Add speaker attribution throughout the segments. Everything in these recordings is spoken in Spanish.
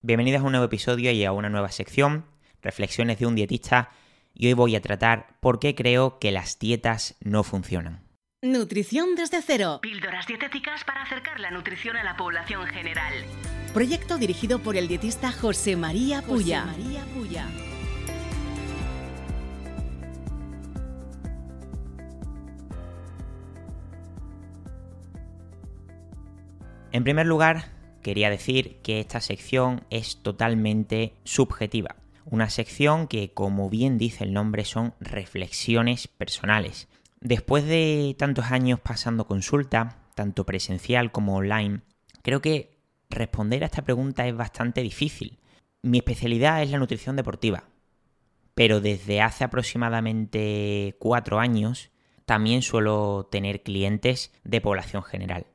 Speaker 1: Bienvenidos a un nuevo episodio y a una nueva sección, Reflexiones de un dietista, y hoy voy a tratar por qué creo que las dietas no funcionan.
Speaker 2: Nutrición desde cero.
Speaker 3: Píldoras dietéticas para acercar la nutrición a la población general.
Speaker 2: Proyecto dirigido por el dietista José María Puya.
Speaker 4: José María Puya.
Speaker 1: En primer lugar, quería decir que esta sección es totalmente subjetiva. Una sección que, como bien dice el nombre, son reflexiones personales. Después de tantos años pasando consulta, tanto presencial como online, creo que responder a esta pregunta es bastante difícil. Mi especialidad es la nutrición deportiva, pero desde hace aproximadamente cuatro años también suelo tener clientes de población general.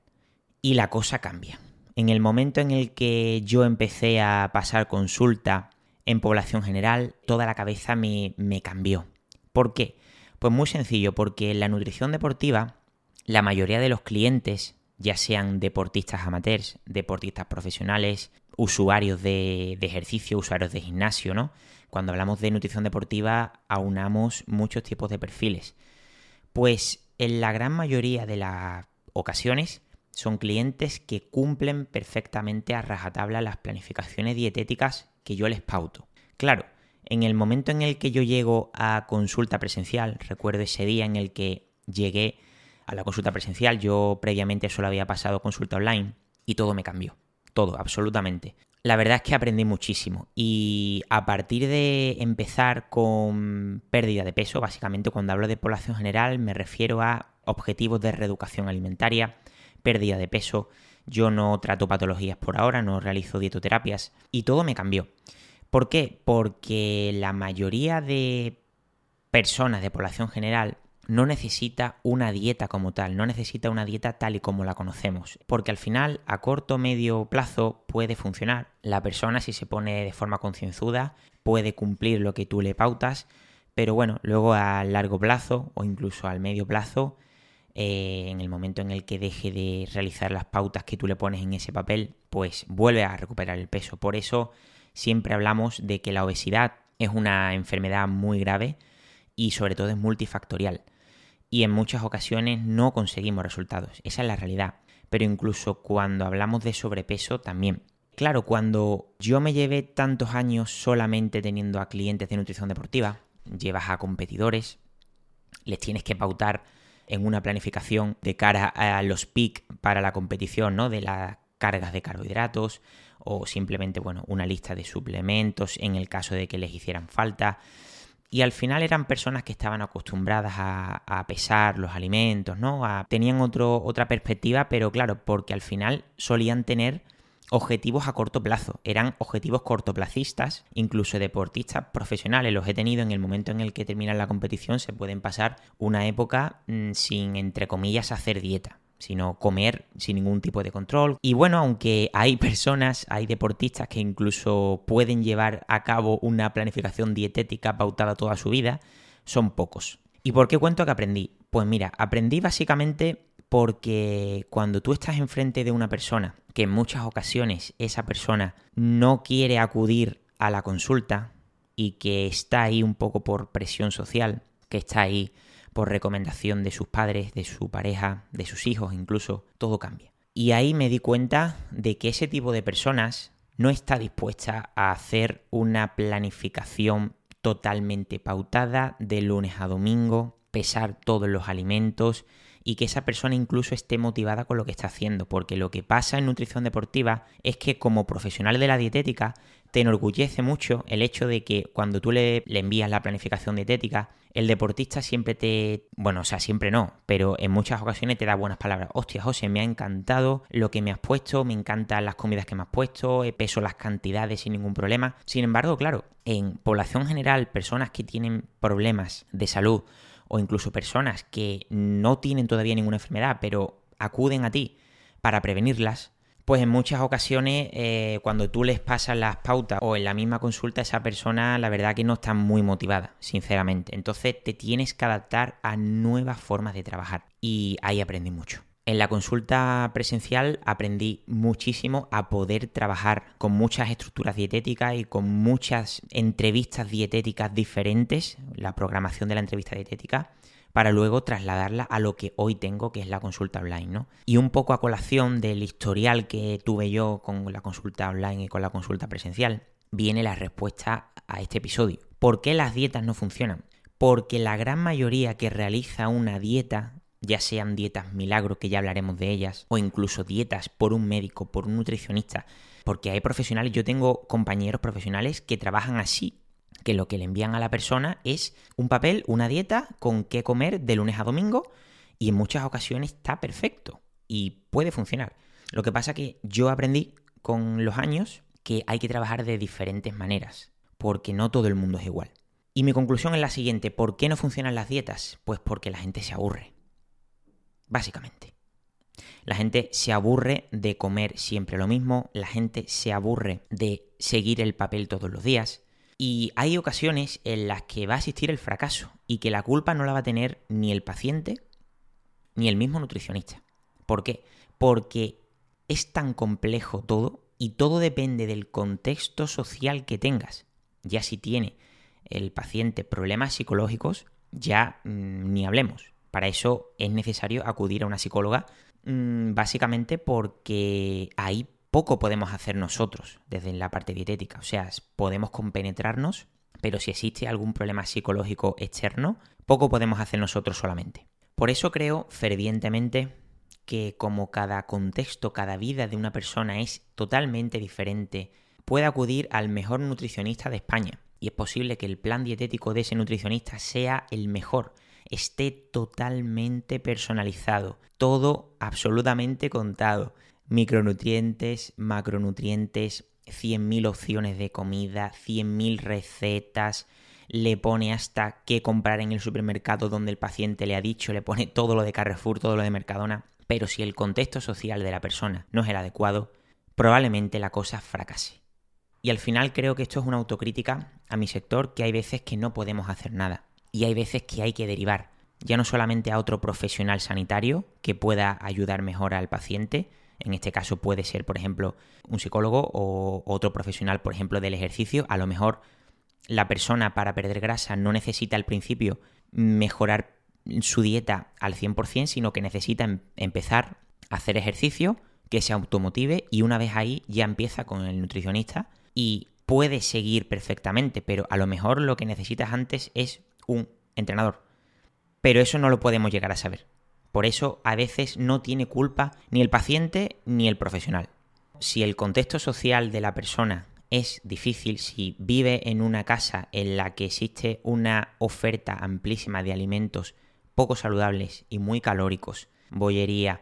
Speaker 1: Y la cosa cambia. En el momento en el que yo empecé a pasar consulta en población general, toda la cabeza me, cambió. ¿Por qué? Pues muy sencillo, porque en la nutrición deportiva, la mayoría de los clientes, ya sean deportistas amateurs, deportistas profesionales, usuarios de, de, ejercicio, usuarios de gimnasio, ¿no? Cuando hablamos de nutrición deportiva, aunamos muchos tipos de perfiles. Pues en la gran mayoría de las ocasiones son clientes que cumplen perfectamente a rajatabla las planificaciones dietéticas que yo les pauto. Claro, en el momento en el que yo llego a consulta presencial, recuerdo ese día en el que llegué a la consulta presencial, yo previamente solo había pasado consulta online y todo me cambió. Todo, absolutamente. La verdad es que aprendí muchísimo y a partir de empezar con pérdida de peso, básicamente cuando hablo de población general me refiero a objetivos de reeducación alimentaria, pérdida de peso, yo no trato patologías por ahora, no realizo dietoterapias y todo me cambió. ¿Por qué? Porque la mayoría de personas de población general no necesita una dieta como tal, no necesita una dieta tal y como la conocemos, porque al final a corto o medio plazo puede funcionar. La persona si se pone de forma concienzuda puede cumplir lo que tú le pautas, pero bueno, luego a largo plazo o incluso al medio plazo eh, en el momento en el que deje de realizar las pautas que tú le pones en ese papel, pues vuelve a recuperar el peso. Por eso siempre hablamos de que la obesidad es una enfermedad muy grave y sobre todo es multifactorial. Y en muchas ocasiones no conseguimos resultados. Esa es la realidad. Pero incluso cuando hablamos de sobrepeso también. Claro, cuando yo me llevé tantos años solamente teniendo a clientes de nutrición deportiva, llevas a competidores, les tienes que pautar en una planificación de cara a los PIC para la competición, ¿no? De las cargas de carbohidratos o simplemente, bueno, una lista de suplementos en el caso de que les hicieran falta. Y al final eran personas que estaban acostumbradas a, pesar los alimentos, ¿no? Tenían otro, otra perspectiva, pero claro, porque al final solían tener objetivos a corto plazo, eran objetivos cortoplacistas, incluso deportistas profesionales los he tenido en el momento en el que terminan la competición, se pueden pasar una época mmm, sin, entre comillas, hacer dieta sino comer sin ningún tipo de control. Y bueno, aunque hay personas, hay deportistas que incluso pueden llevar a cabo una planificación dietética pautada toda su vida, son pocos. ¿Y por qué cuento que aprendí? Pues mira, aprendí básicamente porque cuando tú estás enfrente de una persona, que en muchas ocasiones esa persona no quiere acudir a la consulta y que está ahí un poco por presión social, que está ahí por recomendación de sus padres, de su pareja, de sus hijos incluso, todo cambia. Y ahí me di cuenta de que ese tipo de personas no está dispuesta a hacer una planificación totalmente pautada de lunes a domingo, pesar todos los alimentos y que esa persona incluso esté motivada con lo que está haciendo, porque lo que pasa en nutrición deportiva es que como profesional de la dietética te enorgullece mucho el hecho de que cuando tú le, le envías la planificación dietética, el deportista siempre te, bueno, o sea, siempre no, pero en muchas ocasiones te da buenas palabras. Hostia, José, me ha encantado lo que me has puesto, me encantan las comidas que me has puesto, he peso las cantidades sin ningún problema. Sin embargo, claro, en población general, personas que tienen problemas de salud o incluso personas que no tienen todavía ninguna enfermedad, pero acuden a ti para prevenirlas, pues en muchas ocasiones eh, cuando tú les pasas las pautas o en la misma consulta esa persona la verdad que no está muy motivada, sinceramente. Entonces te tienes que adaptar a nuevas formas de trabajar y ahí aprendí mucho. En la consulta presencial aprendí muchísimo a poder trabajar con muchas estructuras dietéticas y con muchas entrevistas dietéticas diferentes, la programación de la entrevista dietética, para luego trasladarla a lo que hoy tengo, que es la consulta online, ¿no? Y un poco a colación del historial que tuve yo con la consulta online y con la consulta presencial, viene la respuesta a este episodio. ¿Por qué las dietas no funcionan? Porque la gran mayoría que realiza una dieta, ya sean dietas milagros, que ya hablaremos de ellas, o incluso dietas por un médico, por un nutricionista, porque hay profesionales, yo tengo compañeros profesionales que trabajan así, que lo que le envían a la persona es un papel, una dieta con qué comer de lunes a domingo y en muchas ocasiones está perfecto y puede funcionar. Lo que pasa que yo aprendí con los años que hay que trabajar de diferentes maneras, porque no todo el mundo es igual. Y mi conclusión es la siguiente, ¿por qué no funcionan las dietas? Pues porque la gente se aburre. Básicamente. La gente se aburre de comer siempre lo mismo, la gente se aburre de seguir el papel todos los días, y hay ocasiones en las que va a existir el fracaso y que la culpa no la va a tener ni el paciente ni el mismo nutricionista. ¿Por qué? Porque es tan complejo todo y todo depende del contexto social que tengas. Ya si tiene el paciente problemas psicológicos, ya mm, ni hablemos. Para eso es necesario acudir a una psicóloga, mm, básicamente porque hay poco podemos hacer nosotros desde la parte dietética. O sea, podemos compenetrarnos, pero si existe algún problema psicológico externo, poco podemos hacer nosotros solamente. Por eso creo fervientemente que como cada contexto, cada vida de una persona es totalmente diferente, puede acudir al mejor nutricionista de España. Y es posible que el plan dietético de ese nutricionista sea el mejor, esté totalmente personalizado, todo absolutamente contado. Micronutrientes, macronutrientes, 100.000 opciones de comida, 100.000 recetas, le pone hasta qué comprar en el supermercado donde el paciente le ha dicho, le pone todo lo de Carrefour, todo lo de Mercadona, pero si el contexto social de la persona no es el adecuado, probablemente la cosa fracase. Y al final creo que esto es una autocrítica a mi sector, que hay veces que no podemos hacer nada y hay veces que hay que derivar, ya no solamente a otro profesional sanitario que pueda ayudar mejor al paciente, en este caso puede ser, por ejemplo, un psicólogo o otro profesional, por ejemplo, del ejercicio. A lo mejor la persona para perder grasa no necesita al principio mejorar su dieta al 100%, sino que necesita em-, empezar a hacer ejercicio, que se automotive y una vez ahí ya empieza con el nutricionista y puede seguir perfectamente, pero a lo mejor lo que necesitas antes es un entrenador. Pero eso no lo podemos llegar a saber. Por eso a veces no tiene culpa ni el paciente ni el profesional. Si el contexto social de la persona es difícil, si vive en una casa en la que existe una oferta amplísima de alimentos poco saludables y muy calóricos, bollería,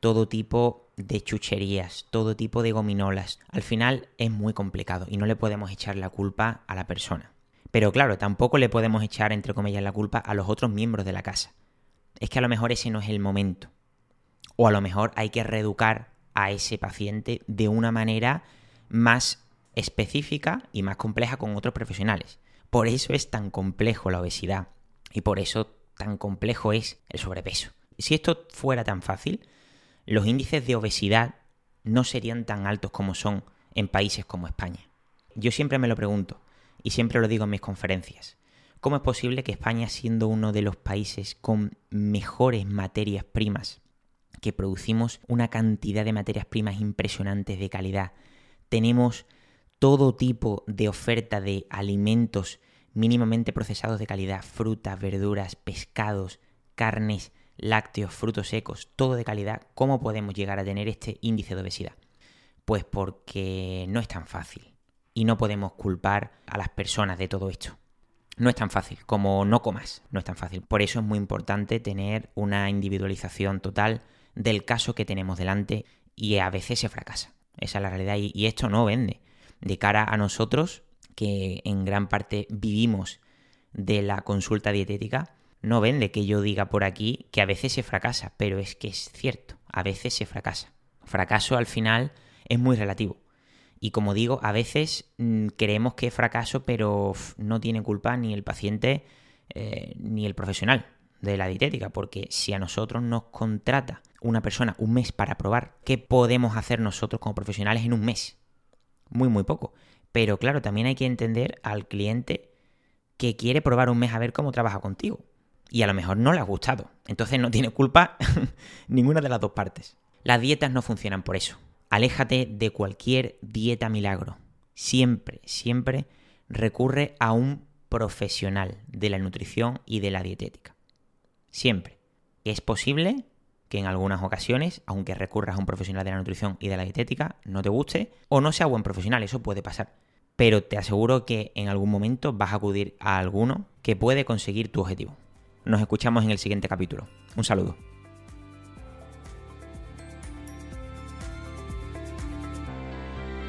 Speaker 1: todo tipo de chucherías, todo tipo de gominolas, al final es muy complicado y no le podemos echar la culpa a la persona. Pero claro, tampoco le podemos echar, entre comillas, la culpa a los otros miembros de la casa es que a lo mejor ese no es el momento. O a lo mejor hay que reeducar a ese paciente de una manera más específica y más compleja con otros profesionales. Por eso es tan complejo la obesidad y por eso tan complejo es el sobrepeso. Si esto fuera tan fácil, los índices de obesidad no serían tan altos como son en países como España. Yo siempre me lo pregunto y siempre lo digo en mis conferencias. ¿Cómo es posible que España, siendo uno de los países con mejores materias primas, que producimos una cantidad de materias primas impresionantes de calidad, tenemos todo tipo de oferta de alimentos mínimamente procesados de calidad, frutas, verduras, pescados, carnes lácteos, frutos secos, todo de calidad, ¿cómo podemos llegar a tener este índice de obesidad? Pues porque no es tan fácil y no podemos culpar a las personas de todo esto. No es tan fácil como no comas, no es tan fácil. Por eso es muy importante tener una individualización total del caso que tenemos delante y a veces se fracasa. Esa es la realidad y, esto no vende. De cara a nosotros, que en gran parte vivimos de la consulta dietética, no vende que yo diga por aquí que a veces se fracasa, pero es que es cierto, a veces se fracasa. Fracaso al final es muy relativo. Y como digo, a veces mm, creemos que es fracaso, pero no tiene culpa ni el paciente eh, ni el profesional de la dietética, porque si a nosotros nos contrata una persona un mes para probar, ¿qué podemos hacer nosotros como profesionales en un mes? Muy, muy poco. Pero claro, también hay que entender al cliente que quiere probar un mes a ver cómo trabaja contigo. Y a lo mejor no le ha gustado. Entonces no tiene culpa ninguna de las dos partes. Las dietas no funcionan por eso. Aléjate de cualquier dieta milagro. Siempre, siempre recurre a un profesional de la nutrición y de la dietética. Siempre. Es posible que en algunas ocasiones, aunque recurras a un profesional de la nutrición y de la dietética, no te guste o no sea buen profesional, eso puede pasar. Pero te aseguro que en algún momento vas a acudir a alguno que puede conseguir tu objetivo. Nos escuchamos en el siguiente capítulo. Un saludo.